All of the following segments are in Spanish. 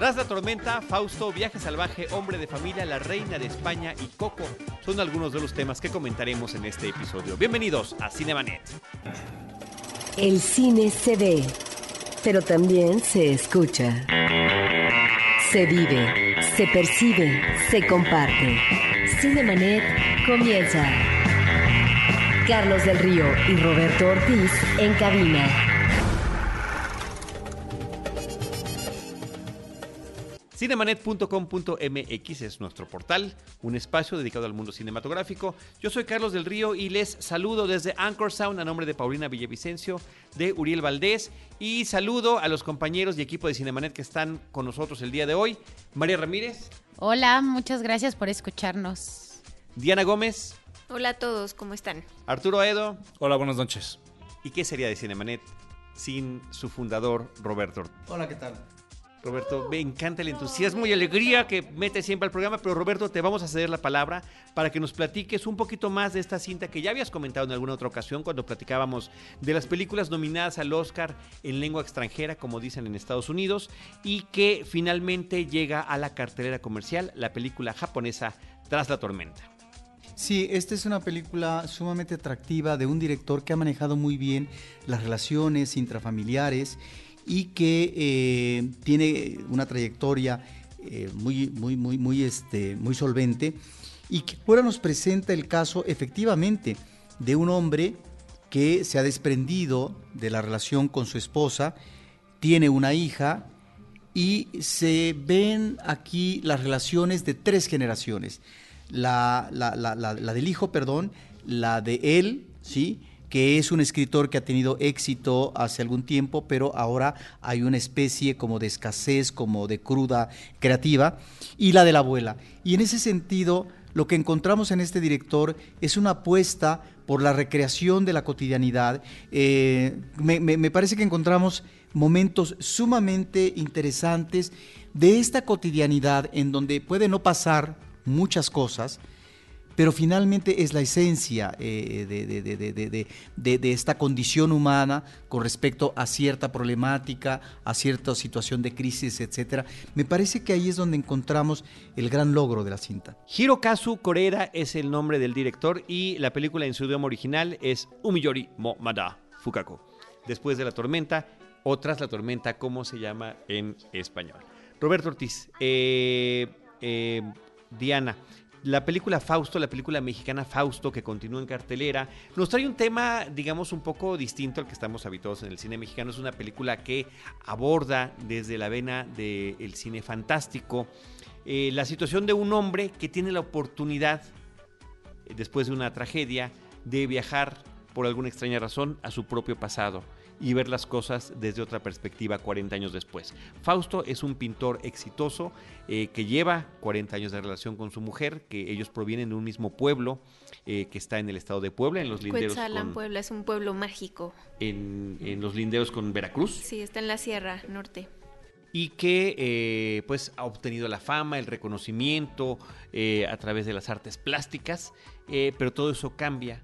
Tras la tormenta, Fausto, Viaje Salvaje, Hombre de Familia, La Reina de España y Coco son algunos de los temas que comentaremos en este episodio. Bienvenidos a Cinemanet. El cine se ve, pero también se escucha. Se vive, se percibe, se comparte. Cinemanet comienza. Carlos del Río y Roberto Ortiz en cabina. Cinemanet.com.mx es nuestro portal, un espacio dedicado al mundo cinematográfico. Yo soy Carlos del Río y les saludo desde Anchor Sound a nombre de Paulina Villavicencio, de Uriel Valdés y saludo a los compañeros y equipo de Cinemanet que están con nosotros el día de hoy. María Ramírez. Hola, muchas gracias por escucharnos. Diana Gómez. Hola a todos, ¿cómo están? Arturo Edo. Hola, buenas noches. ¿Y qué sería de Cinemanet sin su fundador, Roberto? Hola, ¿qué tal? Roberto, me encanta el entusiasmo y alegría que mete siempre al programa, pero Roberto, te vamos a ceder la palabra para que nos platiques un poquito más de esta cinta que ya habías comentado en alguna otra ocasión cuando platicábamos de las películas nominadas al Oscar en lengua extranjera, como dicen en Estados Unidos, y que finalmente llega a la cartelera comercial, la película japonesa Tras la tormenta. Sí, esta es una película sumamente atractiva de un director que ha manejado muy bien las relaciones intrafamiliares y que eh, tiene una trayectoria eh, muy, muy, muy, muy, este, muy solvente y que ahora nos presenta el caso efectivamente de un hombre que se ha desprendido de la relación con su esposa, tiene una hija y se ven aquí las relaciones de tres generaciones. La, la, la, la del hijo, perdón, la de él, ¿sí? Que es un escritor que ha tenido éxito hace algún tiempo, pero ahora hay una especie como de escasez, como de cruda creativa, y la de la abuela. Y en ese sentido, lo que encontramos en este director es una apuesta por la recreación de la cotidianidad. Eh, me, me parece que encontramos momentos sumamente interesantes de esta cotidianidad en donde puede no pasar muchas cosas, pero finalmente es la esencia eh, de, esta condición humana con respecto a cierta problemática, a cierta situación de crisis, etc. Me parece que ahí es donde encontramos el gran logro de la cinta. Hirokazu Koreda es el nombre del director y la película en su idioma original es Umiyori mo Mada Fukako. Después de la tormenta o tras la tormenta, como se llama en español. Roberto Ortiz, eh, eh, Diana, la película Fausto, la película mexicana Fausto que continúa en cartelera, nos trae un tema, digamos, un poco distinto al que estamos habituados en el cine mexicano. Es una película que aborda desde la vena del cine fantástico eh, la situación de un hombre que tiene la oportunidad, después de una tragedia, de viajar por alguna extraña razón a su propio pasado y ver las cosas desde otra perspectiva 40 años después. Fausto es un pintor exitoso eh, que lleva 40 años de relación con su mujer, que ellos provienen de un mismo pueblo eh, que está en el estado de Puebla, en los linderos. Cuetzalan, Puebla, es un pueblo mágico. En, en, los linderos con Veracruz. Sí, está en la Sierra Norte. Y que eh, pues ha obtenido la fama, el reconocimiento a través de las artes plásticas, pero todo eso cambia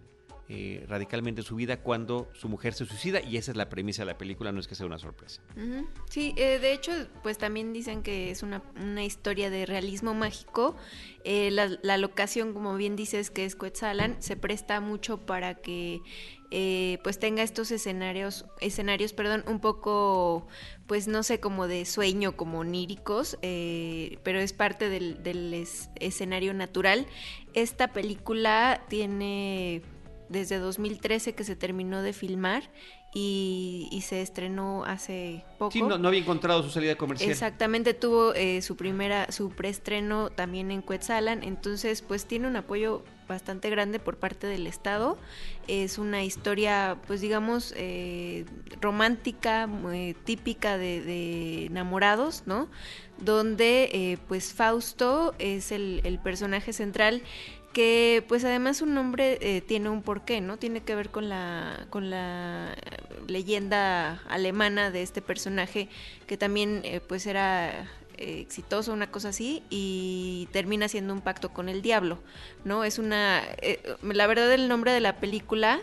eh, radicalmente su vida cuando su mujer se suicida y esa es la premisa de la película, no es que sea una sorpresa. Sí, eh, de hecho, pues también dicen que es una, historia de realismo mágico. Eh, la, locación, como bien dices, que es Coetzalan, se presta mucho para que pues tenga estos escenarios, escenarios, perdón, un poco, pues no sé, como de sueño, como oníricos, pero es parte del escenario natural. Esta película tiene desde 2013 que se terminó de filmar y, se estrenó hace poco. Sí, no, había encontrado su salida comercial. Exactamente, tuvo eh, su primera, su preestreno también en Cuetzalan, entonces pues tiene un apoyo bastante grande por parte del Estado. Es una historia, pues digamos, eh, romántica, muy típica de, enamorados, ¿no? Donde eh, pues Fausto es el, el personaje central que pues además su nombre eh, tiene un porqué, ¿no? Tiene que ver con la, con la leyenda alemana de este personaje que también eh, pues era eh, exitoso, una cosa así, y termina haciendo un pacto con el diablo, ¿no? Es una... la verdad el nombre de la película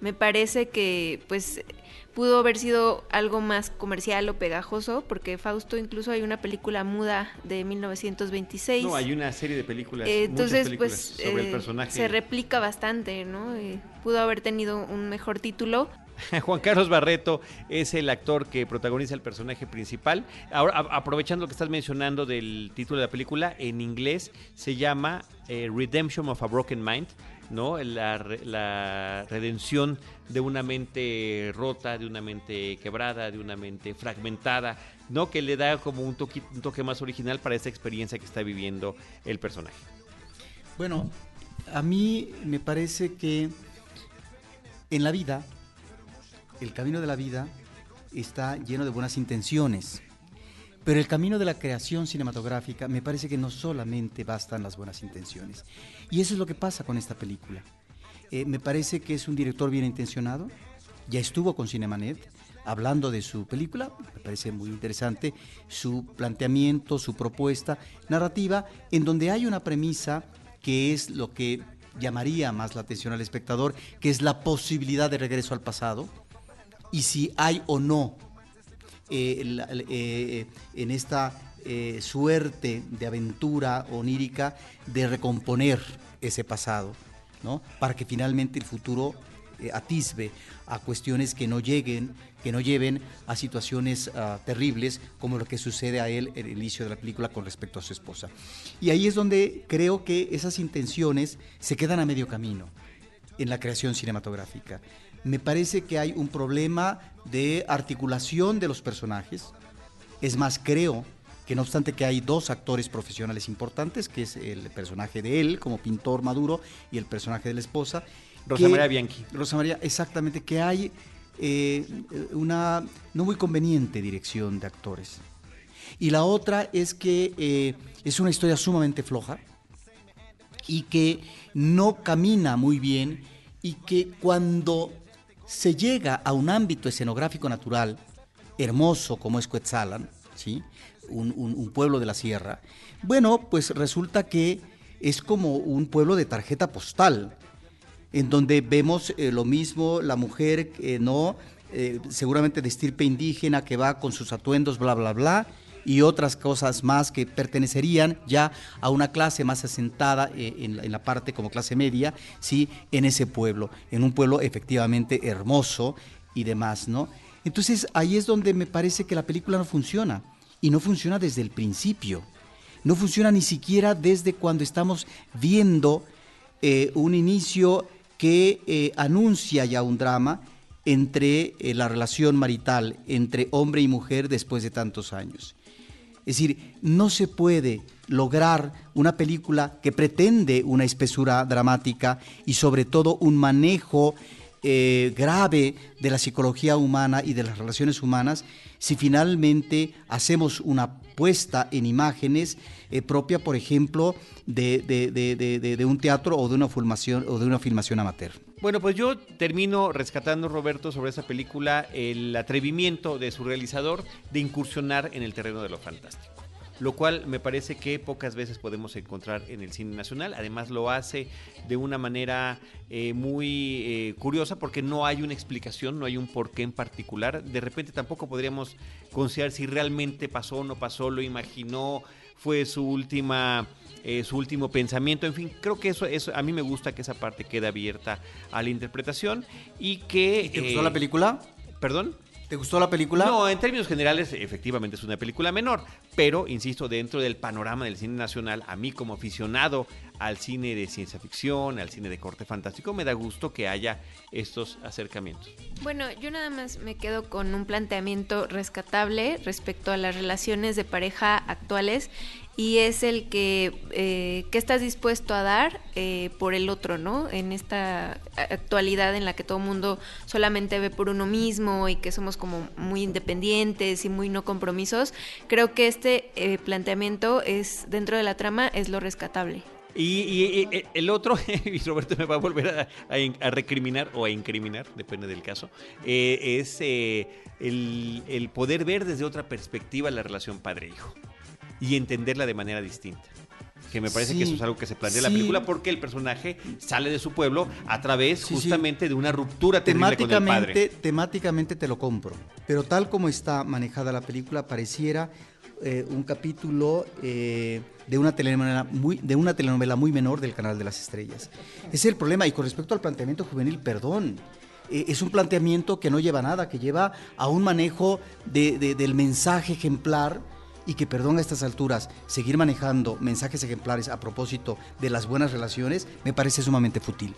me parece que pues pudo haber sido algo más comercial o pegajoso, porque Fausto incluso hay una película muda de 1926. No, hay una serie de películas, Eh, entonces, películas pues sobre el eh, personaje. se replica bastante, ¿no? Eh, pudo haber tenido un mejor título. Juan Carlos Barreto es el actor que protagoniza el personaje principal. Ahora, aprovechando lo que estás mencionando del título de la película, en inglés se llama eh, Redemption of a Broken Mind, ¿no? La, la redención de una mente rota, de una mente quebrada, de una mente fragmentada, ¿no? Que le da como un toque, un toque más original para esta experiencia que está viviendo el personaje. Bueno, a mí me parece que en la vida, el camino de la vida está lleno de buenas intenciones. Pero el camino de la creación cinematográfica me parece que no solamente bastan las buenas intenciones. Y eso es lo que pasa con esta película. Eh, me parece que es un director bien intencionado. Ya estuvo con Cinemanet hablando de su película. Me parece muy interesante su planteamiento, su propuesta narrativa, en donde hay una premisa que es lo que llamaría más la atención al espectador, que es la posibilidad de regreso al pasado y si hay o no la- eh, en esta eh, suerte de aventura onírica de recomponer ese pasado, ¿no? Para que finalmente el futuro eh, atisbe a cuestiones que no lleguen, que no lleven a situaciones ah, terribles como lo que sucede a él en el inicio de la película con respecto a su esposa. Y ahí es donde creo que esas intenciones se quedan a medio camino en la creación cinematográfica. Me parece que hay un problema de articulación de los personajes. Es más, creo que no obstante que hay dos actores profesionales importantes, que es el personaje de él como pintor maduro y el personaje de la esposa. Rosa que- María Bianchi. Rosa María, exactamente, que hay eh, una no muy conveniente dirección de actores. Y la otra es que eh, es una historia sumamente floja y que no camina muy bien y que cuando se llega a un ámbito escenográfico natural hermoso como es Cuetzalan, ¿sí? un, pueblo de la sierra, bueno, pues resulta que es como un pueblo de tarjeta postal, en donde vemos eh, lo mismo, la mujer, eh, ¿no? Eh, seguramente de estirpe indígena que va con sus atuendos, bla, bla, bla, y otras cosas más que pertenecerían ya a una clase más asentada eh, en, la, parte como clase media, ¿sí? En ese pueblo, en un pueblo efectivamente hermoso y demás, ¿no? Entonces ahí es donde me parece que la película no funciona, y no funciona desde el principio, no funciona ni siquiera desde cuando estamos viendo eh, un inicio que eh, anuncia ya un drama entre la relación marital entre hombre y mujer después de tantos años. Es decir, no se puede lograr una película que pretende una espesura dramática y sobre todo un manejo eh, grave de la psicología humana y de las relaciones humanas si finalmente hacemos una puesta en imágenes eh, propia, por ejemplo, de, de- de- de- un teatro o de una filmación o de una filmación amateur. Bueno, pues yo termino rescatando, Roberto, sobre esa película el atrevimiento de su realizador de incursionar en el terreno de lo fantástico. Lo cual me parece que pocas veces podemos encontrar en el cine nacional. Además lo hace de una manera eh, muy eh, curiosa porque no hay una explicación, no hay un porqué en particular. De repente tampoco podríamos considerar si realmente pasó o no pasó, lo imaginó, fue su última eh, su último pensamiento. En fin, creo que eso, eso a mí me gusta que esa parte quede abierta a la interpretación y que... ¿Te gustó eh, la película? ¿Perdón? ¿Te gustó la película? No, en términos generales, efectivamente es una película menor, pero, insisto, dentro del panorama del cine nacional, a mí como aficionado al cine de ciencia ficción, al cine de corte fantástico, me da gusto que haya estos acercamientos. Bueno, yo nada más me quedo con un planteamiento rescatable respecto a las relaciones de pareja actuales y es el que, eh, que estás dispuesto a dar eh, por el otro, ¿no? En esta actualidad en la que todo el mundo solamente ve por uno mismo y que somos como muy independientes y muy no compromisos, creo que este eh, planteamiento es dentro de la trama es lo rescatable. Y, y- y- el otro, y Roberto me va a volver a, a in- a recriminar o a incriminar, depende del caso, eh, es eh, el, el poder ver desde otra perspectiva la relación padre-hijo y entenderla de manera distinta. que me parece Sí, que eso es algo que se plantea en la película porque el personaje sale de su pueblo a través Sí, sí. justamente de una ruptura terrible con el temáticamente, padre. temáticamente te lo compro, pero tal como está manejada la película pareciera eh, un capítulo eh, de una telenovela muy de una telenovela muy menor del canal de las estrellas. Ese es el problema y con respecto al planteamiento juvenil, perdón. eh, Es un planteamiento que no lleva nada, que lleva a un manejo de- de- del mensaje ejemplar y que, perdón, a estas alturas, seguir manejando mensajes ejemplares a propósito de las buenas relaciones me parece sumamente fútil.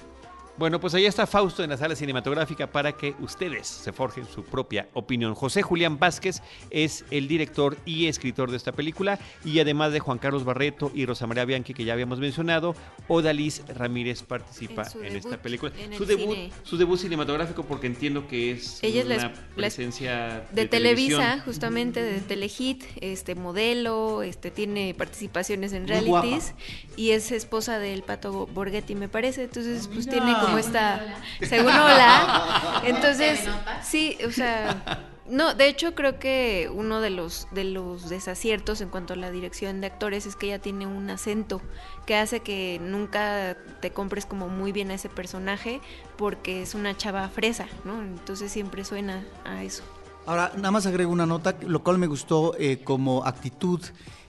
Bueno, pues ahí está Fausto en la sala cinematográfica para que ustedes se forjen su propia opinión. José Julián Vázquez es el director y escritor de esta película y además de Juan Carlos Barreto y Rosa María Bianchi que ya habíamos mencionado, Odalis Ramírez participa En esta película. en su debut, cine. su debut cinematográfico porque entiendo que es Ella una es- la es- presencia de, de, Televisa, televisión. justamente de Telehit, este modelo, este tiene participaciones en Muy realities y es esposa del Pato Borghetti, me parece. Entonces, pues tiene como esta según hola. Entonces, sí, o sea, no, de hecho creo que uno de los de los desaciertos en cuanto a la dirección de actores es que ella tiene un acento que hace que nunca te compres como muy bien a ese personaje porque es una chava fresa, ¿no? Entonces siempre suena a eso. Ahora, nada más agrego una nota, lo cual me gustó eh, como actitud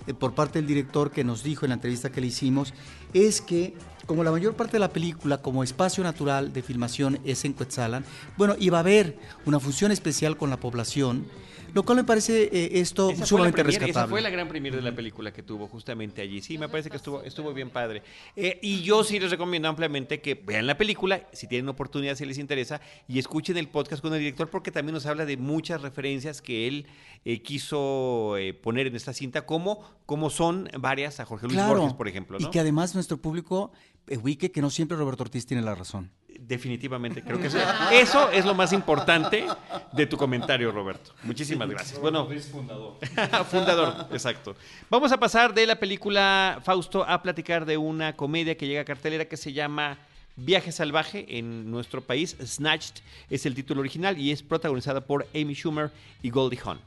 eh, por parte del director que nos dijo en la entrevista que le hicimos, es que como la mayor parte de la película, como espacio natural de filmación es en Cuetzalan, bueno, iba a haber una función especial con la población, lo cual me parece eh, esto Esa sumamente premier, esa rescatable. fue la gran premier de la película que tuvo justamente allí. Sí, me parece que estuvo, estuvo bien padre. Eh, y yo sí les recomiendo ampliamente que vean la película, si tienen oportunidad, si les interesa, y escuchen el podcast con el director, porque también nos habla de muchas referencias que él eh, quiso eh, poner en esta cinta, como, como son varias a Jorge Luis Claro, Borges, por ejemplo. ¿no? y que además nuestro público ubique que no siempre Roberto Ortiz tiene la razón. Definitivamente, creo que eso, eso es lo más importante de tu comentario, Roberto. Muchísimas gracias. Bueno, fundador. fundador, exacto. Vamos a pasar de la película Fausto a platicar de una comedia que llega a cartelera que se llama Viaje Salvaje en nuestro país. Snatched es el título original y es protagonizada por Amy Schumer y Goldie Hawn.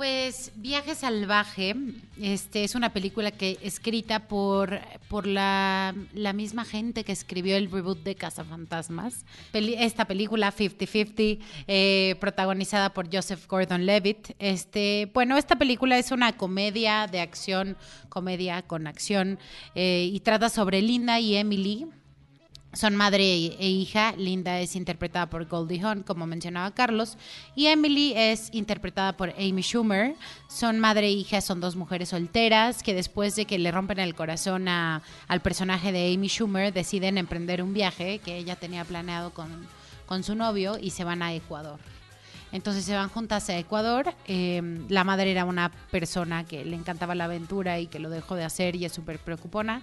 Pues Viaje Salvaje este, es una película que escrita por, por la, la misma gente que escribió el reboot de Cazafantasmas. Peli- esta película, 50-50, eh, protagonizada por Joseph Gordon-Levitt. Este, bueno, esta película es una comedia de acción, comedia con acción, eh, y trata sobre Linda y Emily, son madre e e hija. Linda es interpretada por Goldie Hawn, como mencionaba Carlos, y Emily es interpretada por Amy Schumer. Son madre e hija, son dos mujeres solteras que después de que le rompen el corazón a- al personaje de Amy Schumer deciden emprender un viaje que ella tenía planeado con, con su novio y se van a Ecuador. Entonces se van juntas a Ecuador. eh, la madre era una persona que le encantaba la aventura y que lo dejó de hacer y es súper preocupona.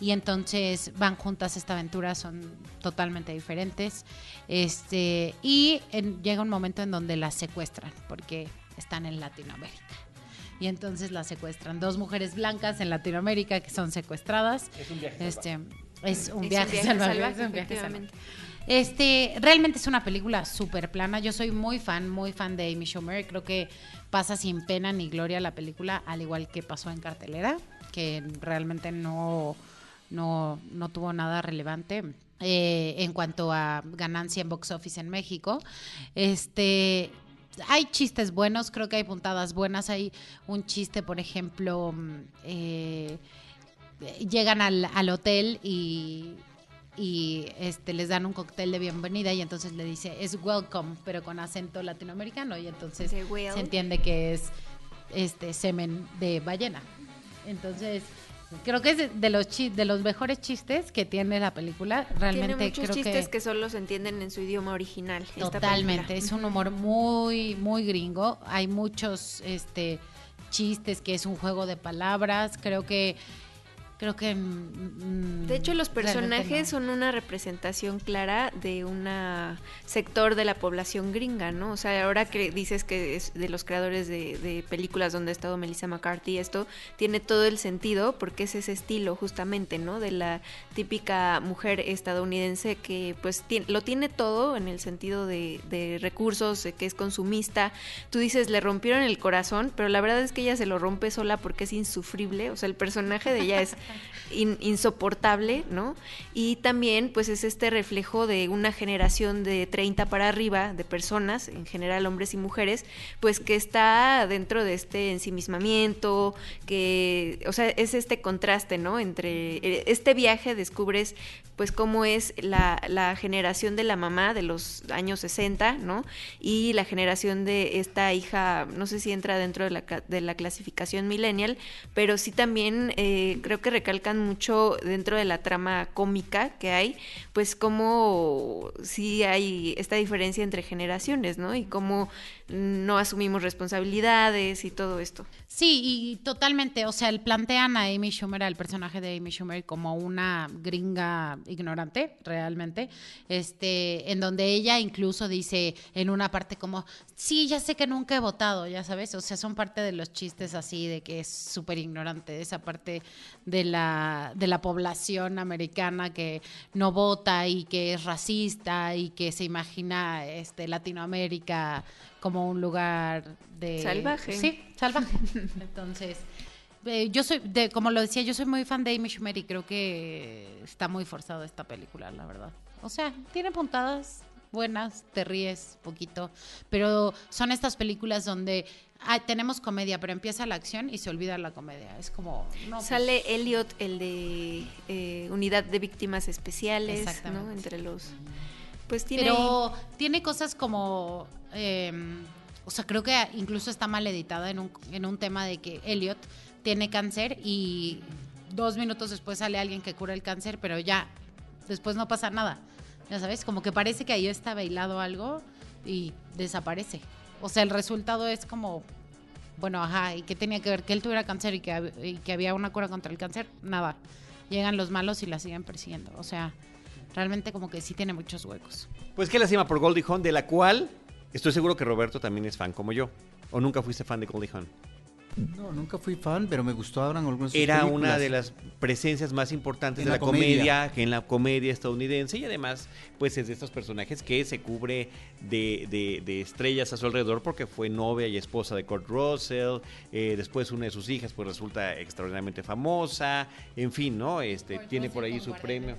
Y entonces van juntas a esta aventura, son totalmente diferentes. Este, y en- llega un momento en donde las secuestran porque están en Latinoamérica. Y entonces las secuestran. Dos mujeres blancas en Latinoamérica que son secuestradas. Es un viaje este, Es un Es viaje, salvaje, es un viaje efectivamente. salvaje. Este, realmente es una película súper plana. Yo soy muy fan, muy fan de Amy Schumer. Creo que pasa sin pena ni gloria la película, al igual que pasó en cartelera, que realmente no, no, no tuvo nada relevante. eh, en cuanto a ganancia en box office en México. Este, hay chistes buenos, creo que hay puntadas buenas. Hay un chiste, por ejemplo, mm, eh, llegan al, al hotel y, y este, les dan un cóctel de bienvenida y entonces le dice es welcome, pero con acento latinoamericano y entonces se entiende que es este semen de ballena. Entonces, creo que es de- los de los mejores chistes que tiene la película. Realmente Tiene muchos creo chistes que que... solo se entienden en su idioma original. Totalmente, es un humor muy, muy gringo. Hay muchos este, chistes que es un juego de palabras. Creo que creo que... mm, De hecho, los personajes no. son una representación clara de un sector de la población gringa, ¿no? O sea, ahora que dices que es de los creadores de, de películas donde ha estado Melissa McCarthy, esto tiene todo el sentido porque es ese estilo justamente, ¿no? De la típica mujer estadounidense que pues ti- lo tiene todo en el sentido de, de recursos, que es consumista. Tú dices, le rompieron el corazón, pero la verdad es que ella se lo rompe sola porque es insufrible, o sea, el personaje de ella es in- insoportable, ¿no? Y también, pues es este reflejo de una generación de 30 para arriba de personas, en general hombres y mujeres, pues que está dentro de este ensimismamiento, que, o sea, es este contraste, ¿no? Entre eh, este viaje descubres, pues, cómo es la, la generación de la mamá de los años 60, ¿no? Y la generación de esta hija, no sé si entra dentro de la, de la clasificación millennial, pero sí también eh, creo que recalcan mucho dentro de la trama cómica que hay, pues cómo sí hay esta diferencia entre generaciones, ¿no? Y cómo no asumimos responsabilidades y todo esto. Sí, y totalmente, o sea, el plantean a Amy Schumer, al personaje de Amy Schumer, como una gringa ignorante, realmente, este, en donde ella incluso dice en una parte como, sí, ya sé que nunca he votado, ya sabes, o sea, son parte de los chistes así de que es súper ignorante, esa parte de la, de la población americana que no vota y que es racista y que se imagina este, Latinoamérica como un lugar de... Salvaje. Sí, salvaje. Entonces, eh, yo soy, de, como lo decía, yo soy muy fan de Amy Schumer y creo que está muy forzada esta película, la verdad. O sea, tiene puntadas buenas, te ríes poquito, pero son estas películas donde ah, tenemos comedia, pero empieza la acción y se olvida la comedia. Es como... no, pues, Sale Elliot, el de eh, Unidad de Víctimas Especiales, ¿no? Exactamente. Entre los... Pues tiene... Pero tiene cosas como. eh, o sea, creo que incluso está mal editada en un, en un tema de que Elliot tiene cáncer y dos minutos después sale alguien que cura el cáncer, pero ya, después no pasa nada. Ya sabes, como que parece que ahí está bailado algo y desaparece. O sea, el resultado es como. Bueno, ajá, ¿y qué tenía que ver? Que él tuviera cáncer y que, y que había una cura contra el cáncer, nada. Llegan los malos y la siguen persiguiendo. O sea, realmente como que sí tiene muchos huecos. Pues qué lástima por Goldie Hawn, de la cual estoy seguro que Roberto también es fan como yo. ¿O nunca fuiste fan de Goldie Hawn? No, nunca fui fan, pero me gustaban algunas Era películas. una de las presencias más importantes En de la, la comedia. comedia, que en la comedia estadounidense y además pues es de estos personajes que se cubre de, de- de estrellas a su alrededor porque fue novia y esposa de Kurt Russell, eh, después una de sus hijas pues resulta extraordinariamente famosa, en fin, ¿no? Este Kurt tiene Russell por ahí su premio.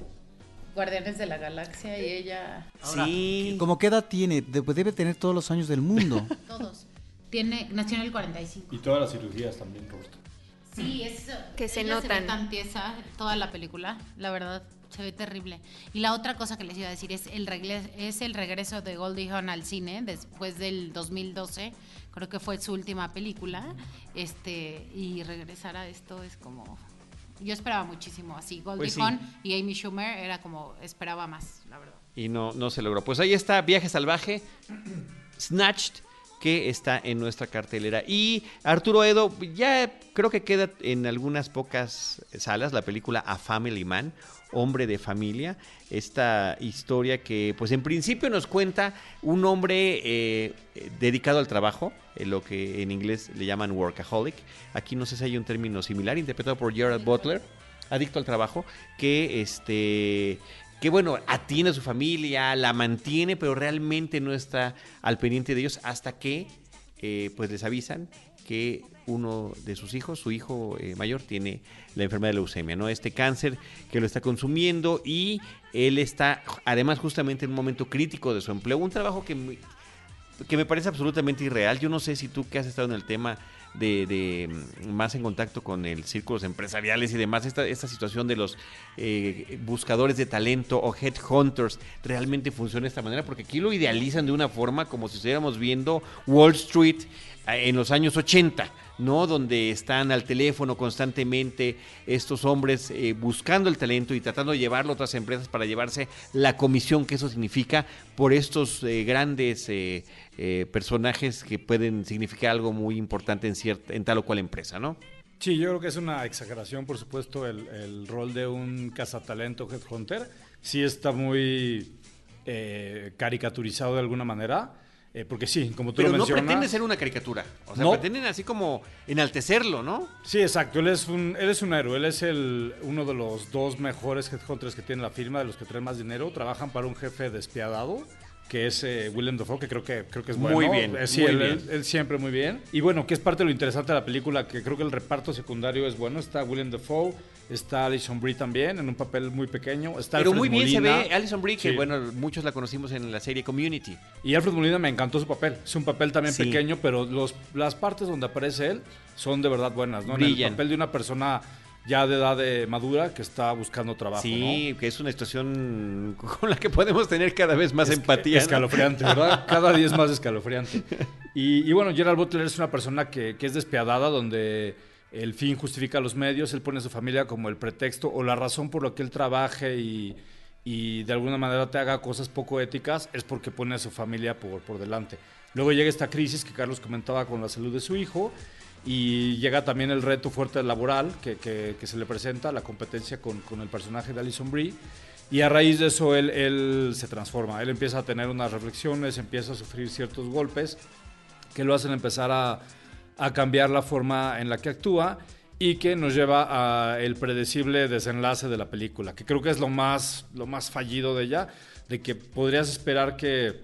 Guardianes de la Galaxia y ella. sí. ¿Cómo qué edad tiene? De- debe tener todos los años del mundo. Todos. Tiene, nació en el 45. Y todas las cirugías también, Roberto. Sí, es. Que se ella ve notan. tan tiesa toda la película, la verdad, se ve terrible. Y la otra cosa que les iba a decir es el, regle- es el regreso de Goldie Hawn al cine después del 2012. Creo que fue su última película. Este, y regresar a esto es como. Yo esperaba muchísimo así. Goldie Pues sí. Hawn y Amy Schumer era como. Esperaba más, la verdad. y no, no se logró. Pues ahí está Viaje Salvaje, Snatched, que está en nuestra cartelera. Y Arturo Edo, ya creo que queda en algunas pocas salas la película A Family Man, Hombre de Familia. Esta historia que, pues en principio nos cuenta un hombre eh, dedicado al trabajo, eh, lo que en inglés le llaman workaholic. Aquí no sé si hay un término similar, interpretado por Gerard Butler adicto al trabajo, que este que bueno, atiende a su familia, la mantiene, pero realmente no está al pendiente de ellos hasta que eh, pues les avisan que uno de sus hijos, su hijo eh, mayor, tiene la enfermedad de leucemia, ¿no? Este cáncer que lo está consumiendo y él está además justamente en un momento crítico de su empleo, un trabajo que que me parece absolutamente irreal. Yo no sé si tú que has estado en el tema de, de, mm, más en contacto con el círculos empresariales y demás, esta, esta situación de los eh, buscadores de talento o headhunters realmente funciona de esta manera, porque aquí lo idealizan de una forma como si estuviéramos viendo Wall Street en los años 80. ¿no? Donde están al teléfono constantemente estos hombres eh, buscando el talento y tratando de llevarlo a otras empresas para llevarse la comisión que eso significa por estos eh, grandes eh, eh, personajes que pueden significar algo muy importante en, cierta, en tal o cual empresa, ¿no? Sí, yo creo que es una exageración, por supuesto, el, rol de un cazatalento headhunter. Sí está muy caricaturizado de alguna manera. Eh, porque sí, como tú Pero lo no mencionas. pretende ser una caricatura. O sea, No. pretenden así como enaltecerlo, ¿no? Sí, exacto. Él es un, él es un héroe. Él es el, uno de los dos mejores headhunters que tiene la firma, de los que traen más dinero. Trabajan para un jefe despiadado, que es eh, Willem Dafoe, que creo que, creo que es Muy bueno. bien, Eh, sí, muy él, bien. él- él siempre muy bien. Y bueno, que es parte de lo interesante de la película, que creo que el reparto secundario es bueno. Está Willem Dafoe, está Alison Brie también, en un papel muy pequeño. Está Pero Alfred muy bien Molina. se ve Alison Brie, que Sí. bueno, muchos la conocimos en la serie Community. Y Alfred Molina me encantó su papel. Es un papel también Sí. pequeño, pero los, las partes donde aparece él son de verdad buenas, ¿no? En el papel de una persona ya de edad de madura que está buscando trabajo, Sí, que es una situación con la que podemos tener cada vez más ¿no? Es- empatía. ¿no? Escalofriante, ¿verdad? Cada día es más escalofriante. Y, y bueno, Gerald Butler es una persona que, que es despiadada, donde el fin justifica los medios, él pone a su familia como el pretexto o la razón por la que él trabaje y, y de alguna manera te haga cosas poco éticas, es porque pone a su familia por, por delante. Luego llega esta crisis que Carlos comentaba con la salud de su hijo y llega también el reto fuerte laboral que, que- se le presenta, la competencia con, con el personaje de Alison Brie. Y a raíz de eso él, él se transforma, él empieza a tener unas reflexiones, empieza a sufrir ciertos golpes que lo hacen empezar a, a cambiar la forma en la que actúa y que nos lleva a el predecible desenlace de la película, que creo que es lo más, lo más fallido de ella, de que podrías esperar que,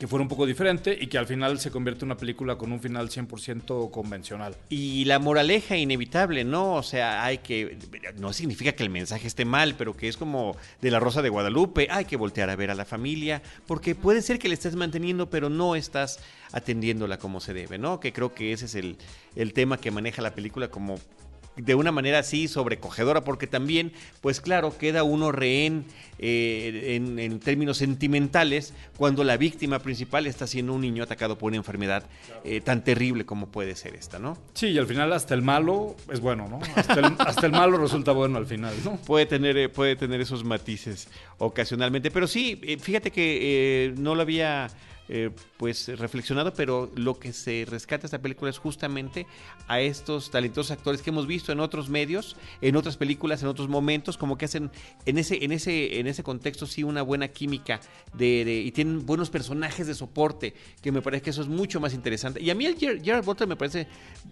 que fuera un poco diferente y que al final se convierte en una película con un final 100% convencional. Y la moraleja inevitable, ¿no? O sea, hay que. No significa que el mensaje esté mal, pero que es como de la Rosa de Guadalupe. Hay que voltear a ver a la familia, porque puede ser que le estés manteniendo, pero no estás atendiéndola como se debe, ¿no? Que creo que ese es el, el tema que maneja la película como de una manera así sobrecogedora, porque también, pues claro, queda uno rehén eh, en, en términos sentimentales cuando la víctima principal está siendo un niño atacado por una enfermedad eh, tan terrible como puede ser esta, ¿no? Sí, y al final hasta el malo es bueno, ¿no? Hasta el, hasta el malo resulta bueno al final, ¿no? Puede tener, eh, puede tener esos matices ocasionalmente. Pero sí, eh, fíjate que eh, no lo había eh, pues reflexionado, pero lo que se rescata de esta película es justamente a estos talentosos actores que hemos visto en otros medios, en otras películas, en otros momentos, como que hacen en ese, en ese, en ese contexto sí una buena química de, de- y tienen buenos personajes de soporte, que me parece que eso es mucho más interesante. Y a mí el Ger- Gerard Butler me parece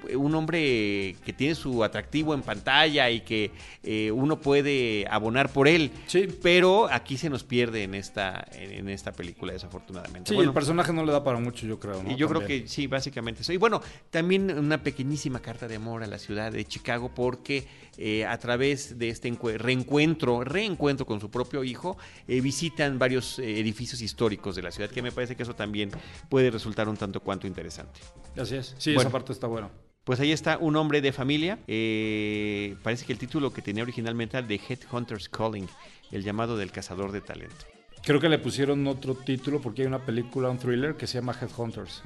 eh, un hombre que tiene su atractivo en pantalla y que eh, uno puede abonar por él. Sí. Pero aquí se nos pierde en esta, en, en esta película, desafortunadamente. Sí, Bueno, el personaje no le da para mucho, yo creo, ¿no? y yo creo que sí, básicamente eso. Y bueno, también una pequeñísima carta de amor a la ciudad de Chicago porque eh, a través de este encue- reencuentro, reencuentro con su propio hijo, eh, visitan varios eh, edificios históricos de la ciudad, que me parece que eso también puede resultar un tanto cuanto interesante. Así es. Sí, Bueno. esa parte está buena. Pues ahí está un hombre de familia. eh, parece que el título que tenía originalmente era The Headhunter's Calling, el llamado del cazador de talento. Creo que le pusieron otro título porque hay una película, un thriller que se llama Headhunters.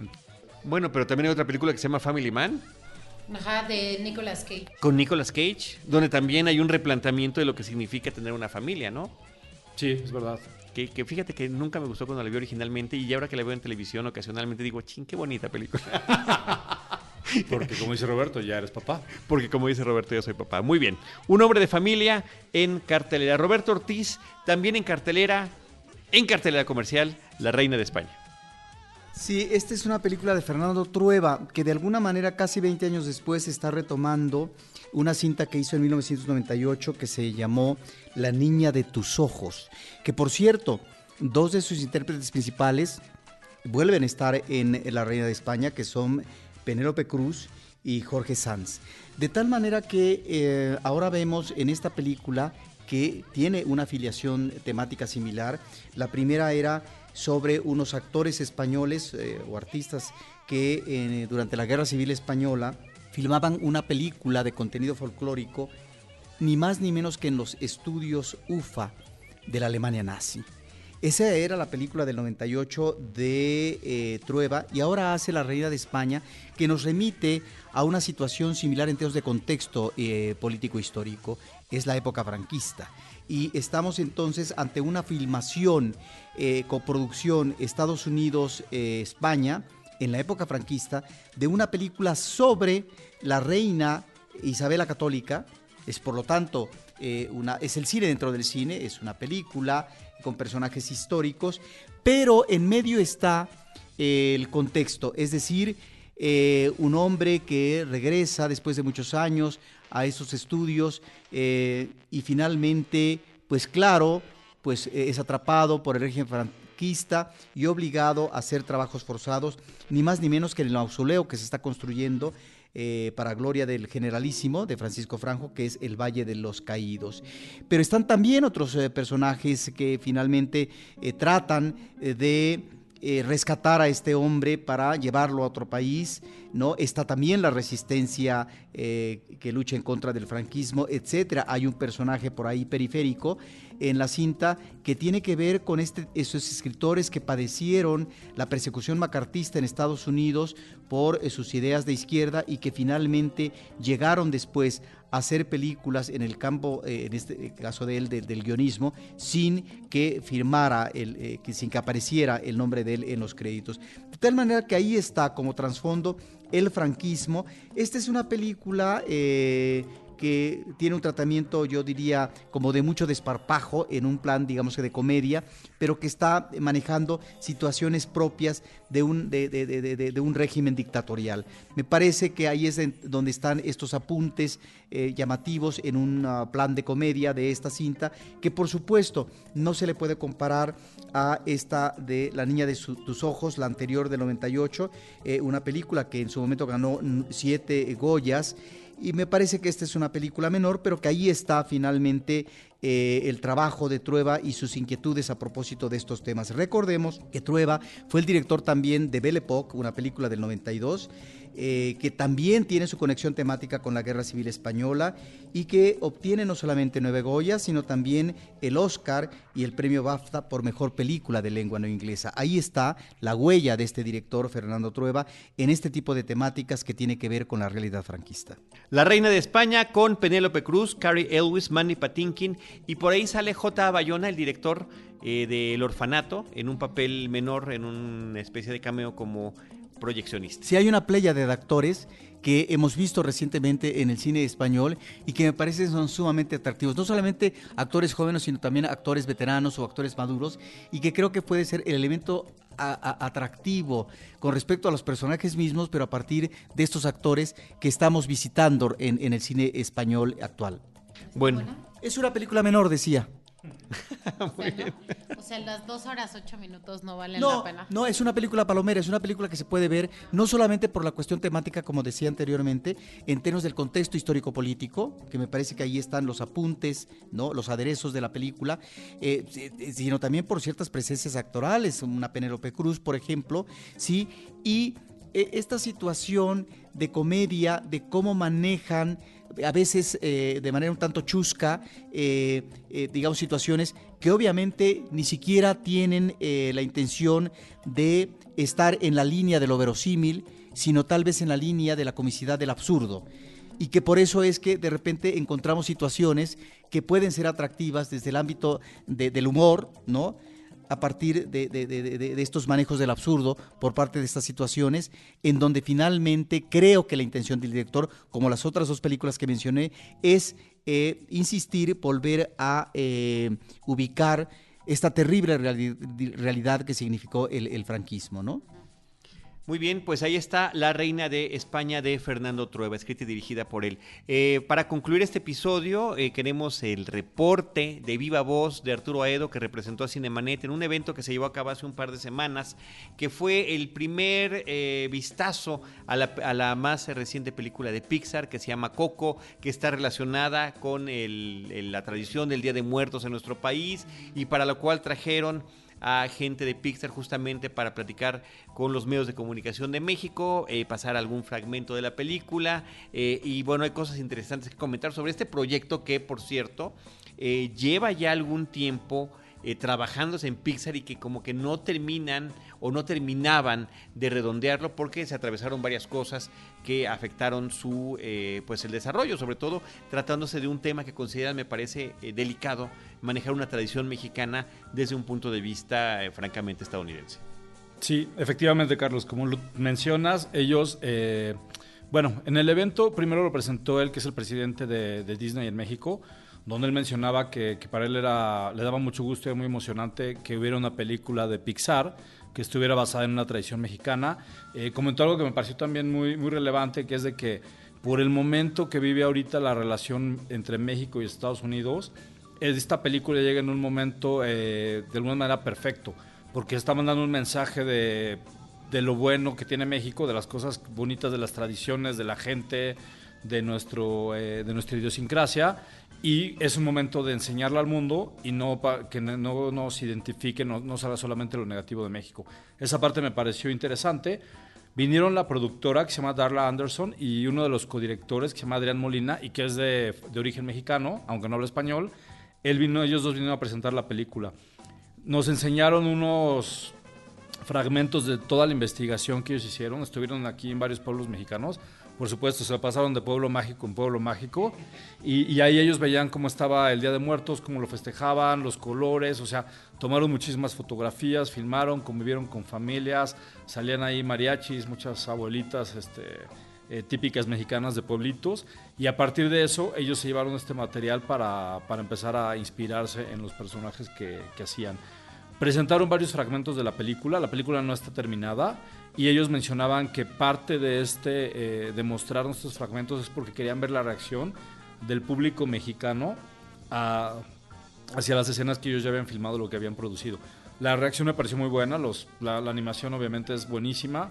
Bueno, pero también hay otra película que se llama Family Man. Ajá, de Nicolas Cage. con Nicolas Cage, donde también hay un replanteamiento de lo que significa tener una familia, ¿no? Sí, es verdad. Que, que fíjate que nunca me gustó cuando la vi originalmente y ahora que la veo en televisión ocasionalmente digo, ching, qué bonita película. Porque como dice Roberto, ya eres papá. Porque como dice Roberto, yo soy papá. Muy bien. Un hombre de familia en cartelera. Roberto Ortiz, también en cartelera, en cartelera comercial, La Reina de España. Sí, esta es una película de Fernando Trueba, que de alguna manera casi 20 años después está retomando una cinta que hizo en 1998 que se llamó La Niña de tus Ojos, que por cierto, dos de sus intérpretes principales vuelven a estar en La Reina de España, que son Penélope Cruz y Jorge Sanz. De tal manera que eh, ahora vemos en esta película que tiene una afiliación temática similar. La primera era sobre unos actores españoles eh, o artistas que eh, durante la Guerra Civil Española filmaban una película de contenido folclórico, ni más ni menos que en los estudios UFA de la Alemania nazi. Esa era la película del 98 de eh, Trueba y ahora hace La Reina de España que nos remite a una situación similar en términos de contexto eh, político-histórico. Es la época franquista. Y estamos entonces ante una filmación, eh, coproducción Estados Unidos-España en la época franquista de una película sobre la reina Isabela Católica, es por lo tanto eh, una, es el cine dentro del cine, es una película con personajes históricos, pero en medio está eh, el contexto, es decir, eh, un hombre que regresa después de muchos años a esos estudios y finalmente, pues claro, pues es atrapado por el régimen franquista y obligado a hacer trabajos forzados, ni más ni menos que en el mausoleo que se está construyendo eh, para gloria del generalísimo de Francisco Franco, que es el Valle de los Caídos. Pero están también otros eh, personajes que finalmente eh, tratan de rescatar a este hombre para llevarlo a otro país, ¿no? Está también la resistencia que lucha en contra del franquismo, etcétera. Hay un personaje por ahí periférico en la cinta que tiene que ver con este, esos escritores que padecieron la persecución macartista en Estados Unidos por eh, sus ideas de izquierda y que finalmente llegaron después hacer películas en el campo, eh, en este caso de él, del guionismo, sin que firmara, el, eh, sin que apareciera el nombre de él en los créditos. De tal manera que ahí está como trasfondo el franquismo. Esta es una película que tiene un tratamiento, yo diría, como de mucho desparpajo en un plan, digamos que de comedia, pero que está manejando situaciones propias de un, de, un régimen dictatorial. Me parece que ahí es donde están estos apuntes eh, llamativos en un ah, plan de comedia de esta cinta, que por supuesto no se le puede comparar a esta de La Niña de tus Ojos, la anterior del 98, eh, una película que en su momento ganó siete Goyas y me parece que esta es una película menor, pero que ahí está finalmente eh, el trabajo de Trueba y sus inquietudes a propósito de estos temas. Recordemos que Trueba fue el director también de Belle Époque, una película del 92, eh, que también tiene su conexión temática con la Guerra Civil Española y que obtiene no solamente nueve Goya, sino también el Oscar y el premio BAFTA por mejor película de lengua no inglesa. Ahí está la huella de este director, Fernando Trueba, en este tipo de temáticas que tiene que ver con la realidad franquista. La Reina de España con Penélope Cruz, Carrie Elwes, Manny Patinkin y por ahí sale J. Bayona, el director eh, del orfanato, en un papel menor, en una especie de cameo como proyeccionista. Sí, hay una playa de actores que hemos visto recientemente en el cine español y que me parece son sumamente atractivos. No solamente actores jóvenes, sino también actores veteranos o actores maduros y que creo que puede ser el elemento atractivo con respecto a los personajes mismos, pero a partir de estos actores que estamos visitando en, en el cine español actual. Bueno. Es una película menor, decía. o, sea, las dos horas ocho minutos no valen la pena. No, es una película palomera, es una película que se puede ver no solamente por la cuestión temática, como decía anteriormente, en términos del contexto histórico-político, que me parece que ahí están los apuntes, no, los aderezos de la película, eh, eh, sino también por ciertas presencias actorales, una Penélope Cruz, por ejemplo, sí, y eh, esta situación de comedia, de cómo manejan a veces eh, de manera un tanto chusca, eh, eh, digamos, situaciones que obviamente ni siquiera tienen la intención de estar en la línea de lo verosímil, sino tal vez en la línea de la comicidad del absurdo. Y que por eso es que de repente encontramos situaciones que pueden ser atractivas desde el ámbito del humor, ¿no? A partir de, estos manejos del absurdo por parte de estas situaciones, en donde finalmente creo que la intención del director, como las otras dos películas que mencioné, es eh, insistir, volver a eh, ubicar esta terrible realidad que significó el, el franquismo, ¿no? Muy bien, pues ahí está La Reina de España de Fernando Trueba, escrita y dirigida por él. Eh, para concluir este episodio, eh, queremos el reporte de viva voz de Arturo Aedo, que representó a Cinemanet en un evento que se llevó a cabo hace un par de semanas, que fue el primer eh, vistazo a la, más reciente película de Pixar, que se llama Coco, que está relacionada con la tradición del Día de Muertos en nuestro país y para lo cual trajeron a gente de Pixar justamente para platicar con los medios de comunicación de México, eh, pasar algún fragmento de la película eh, y bueno, hay cosas interesantes que comentar sobre este proyecto que por cierto eh, lleva ya algún tiempo trabajándose en Pixar y que como que no terminan o no terminaban de redondearlo porque se atravesaron varias cosas que afectaron su pues el desarrollo, sobre todo tratándose de un tema que consideran me parece delicado manejar una tradición mexicana desde un punto de vista eh, francamente estadounidense. Sí, efectivamente, Carlos, como lo mencionas, ellos, eh, Bueno, en el evento primero lo presentó él, que es el presidente de, de Disney en México, donde él mencionaba que, para él le daba mucho gusto y era muy emocionante que hubiera una película de Pixar que estuviera basada en una tradición mexicana. Eh, comentó algo que me pareció también muy, muy relevante, que es de que por el momento que vive ahorita la relación entre México y Estados Unidos, esta película llega en un momento eh, de alguna manera perfecto, porque está mandando un mensaje de, de, lo bueno que tiene México, de las cosas bonitas, de las tradiciones, de la gente, de, nuestro, eh, de nuestra idiosincrasia, y es un momento de enseñarla al mundo y no que no nos identifique, no, no salga solamente lo negativo de México. Esa parte me pareció interesante. Vinieron la productora que se llama Darla Anderson y uno de los codirectores que se llama Adrián Molina y que es de, de origen mexicano, aunque no habla español. Él vino, ellos dos vinieron a presentar la película. Nos enseñaron unos fragmentos de toda la investigación que ellos hicieron. Estuvieron aquí en varios pueblos mexicanos. Por supuesto, se pasaron de pueblo mágico en pueblo mágico. Y, ahí ellos veían cómo estaba el Día de Muertos, cómo lo festejaban, los colores. O sea, tomaron muchísimas fotografías, filmaron, convivieron con familias. Salían ahí mariachis, muchas abuelitas, este eh, típicas mexicanas de pueblitos y a partir de eso ellos se llevaron este material para, para empezar a inspirarse en los personajes que, hacían. Presentaron varios fragmentos de la película, la película no está terminada y ellos mencionaban que parte de este, eh, de fragmentos es porque querían ver la reacción del público mexicano a, hacia las escenas que ellos ya habían filmado, lo que habían producido. La reacción me pareció muy buena, los, la, la animación obviamente es buenísima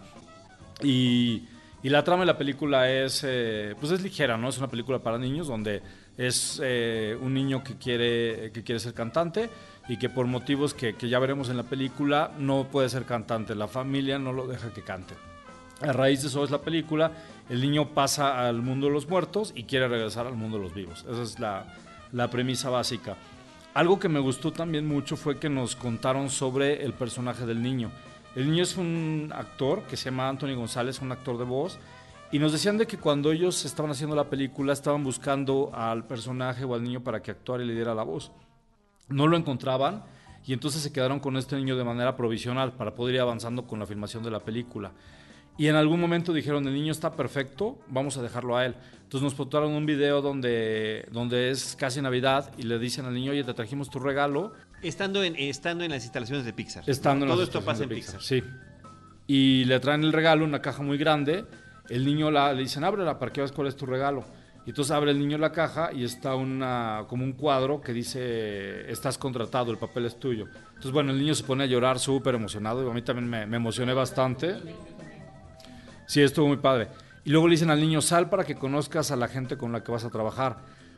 y y la trama de la película es, eh, pues es ligera, ¿no? Es una película para niños donde es eh, un niño que quiere, que quiere ser cantante y que por motivos que, que, ya veremos en la película no puede ser cantante. La familia no lo deja que cante. A raíz de eso es la película. El niño pasa al mundo de los muertos y quiere regresar al mundo de los vivos. Esa es la, la premisa básica. Algo que me gustó también mucho fue que nos contaron sobre el personaje del niño. El niño es un actor que se llama Anthony González, un actor de voz, y nos decían de que cuando ellos estaban haciendo la película estaban buscando al personaje o al niño para que actuara y le diera la voz. No lo encontraban y entonces se quedaron con este niño de manera provisional para poder ir avanzando con la filmación de la película. Y en algún momento dijeron, el niño está perfecto, vamos a dejarlo a él. Entonces nos postaron un video donde, donde es casi Navidad y le dicen al niño, oye, te trajimos tu regalo. Estando en, estando en las instalaciones de Pixar. Estando Todo en esto pasa en Pixar. Pixar. Sí. Y le traen el regalo, una caja muy grande. El niño la, le dicen, ábrela para que veas cuál es tu regalo. Y entonces abre el niño la caja y está una, como un cuadro que dice, estás contratado, el papel es tuyo. Entonces, bueno, el niño se pone a llorar súper emocionado. Y a mí también me, me emocioné bastante. Sí, estuvo muy padre. Y luego le dicen al niño, sal para que conozcas a la gente con la que vas a trabajar.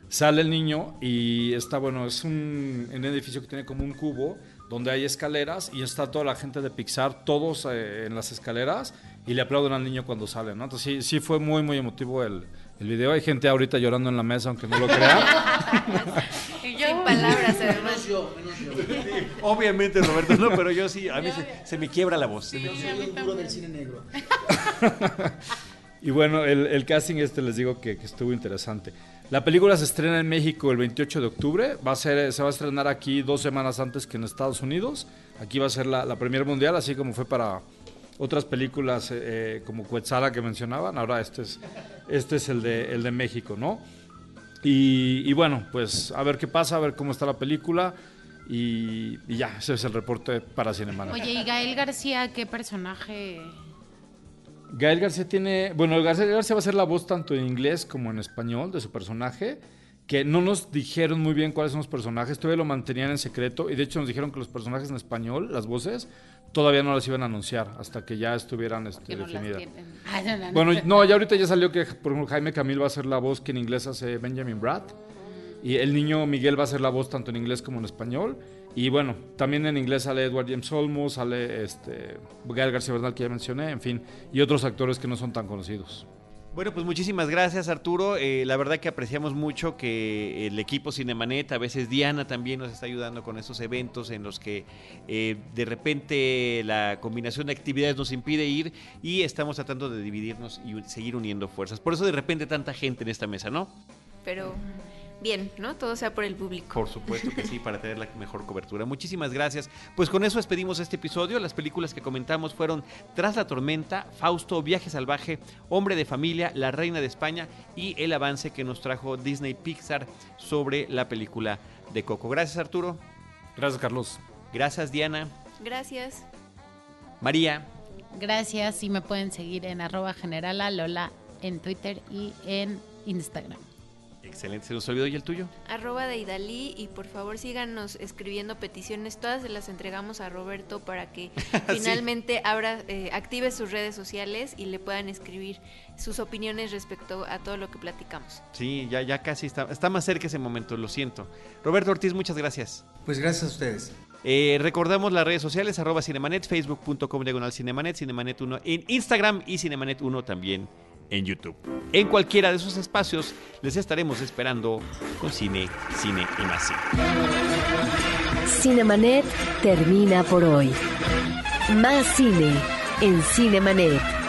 Sale el niño y está, bueno, es un, edificio que tiene como un cubo donde hay escaleras y está toda la gente de Pixar, todos eh, en las escaleras y le aplauden al niño cuando sale, ¿no? Entonces sí, sí fue muy, muy emotivo el, el video. Hay gente ahorita llorando en la mesa, aunque no lo yo en palabras, además. Obviamente, Roberto, no, pero yo sí, a mí se, se me quiebra la voz. Sí, yo soy un duro del cine negro. y bueno, el, el, casting este les digo que, que, estuvo interesante. La película se estrena en México el 28 de octubre. Va a ser, se va a estrenar aquí dos semanas antes que en Estados Unidos. Aquí va a ser la, la premier mundial, así como fue para otras películas eh, como Cuetzala que mencionaban. Ahora este es, este es el, de, el de México, ¿no? Y, y, bueno, pues a ver qué pasa, a ver cómo está la película. Y, y ya, ese es el reporte para Cinemana. Oye, ¿y Gael García qué personaje? Gael García tiene. Bueno, Gael García va a ser la voz tanto en inglés como en español de su personaje. Que no nos dijeron muy bien cuáles son los personajes, todavía lo mantenían en secreto. Y de hecho nos dijeron que los personajes en español, las voces, todavía no las iban a anunciar hasta que ya estuvieran este, no definidas. Ah, no, no, bueno, no, ya ahorita ya salió que, por ejemplo, Jaime Camil va a ser la voz que en inglés hace Benjamin Bratt. Y el niño Miguel va a ser la voz tanto en inglés como en español. Y bueno, también en inglés sale Edward James Olmos, sale este, Gael García Bernal que ya mencioné, en fin, y otros actores que no son tan conocidos. Bueno, pues muchísimas gracias Arturo. Eh, la verdad que apreciamos mucho que el equipo Cinemanet, a veces Diana también nos está ayudando con estos eventos en los que eh, de repente la combinación de actividades nos impide ir y estamos tratando de dividirnos y seguir uniendo fuerzas. Por eso de repente tanta gente en esta mesa, ¿no? Pero bien, ¿no? Todo sea por el público. Por supuesto que sí, para tener la mejor cobertura. Muchísimas gracias. Pues con eso despedimos este episodio. Las películas que comentamos fueron Tras la tormenta, Fausto, Viaje salvaje, Hombre de familia, La reina de España y el avance que nos trajo Disney Pixar sobre la película de Coco. Gracias Arturo. Gracias, Carlos. Gracias Diana. Gracias. María. Gracias y me pueden seguir en arroba generala Lola en Twitter y en Instagram. Excelente, se nos olvidó y el tuyo. Arroba de Idalí y por favor síganos escribiendo peticiones, todas se las entregamos a Roberto para que finalmente abra, eh, active sus redes sociales y le puedan escribir sus opiniones respecto a todo lo que platicamos. Sí, ya, ya casi está, está más cerca ese momento, lo siento. Roberto Ortiz, muchas gracias. Pues gracias a ustedes. Eh, recordamos las redes sociales, arroba Cinemanet, facebook.com diagonal Cinemanet, Cinemanet 1 en Instagram y Cinemanet 1 también en YouTube. En cualquiera de esos espacios les estaremos esperando con cine, cine y más cine. Cinemanet termina por hoy. Más cine en Cinemanet.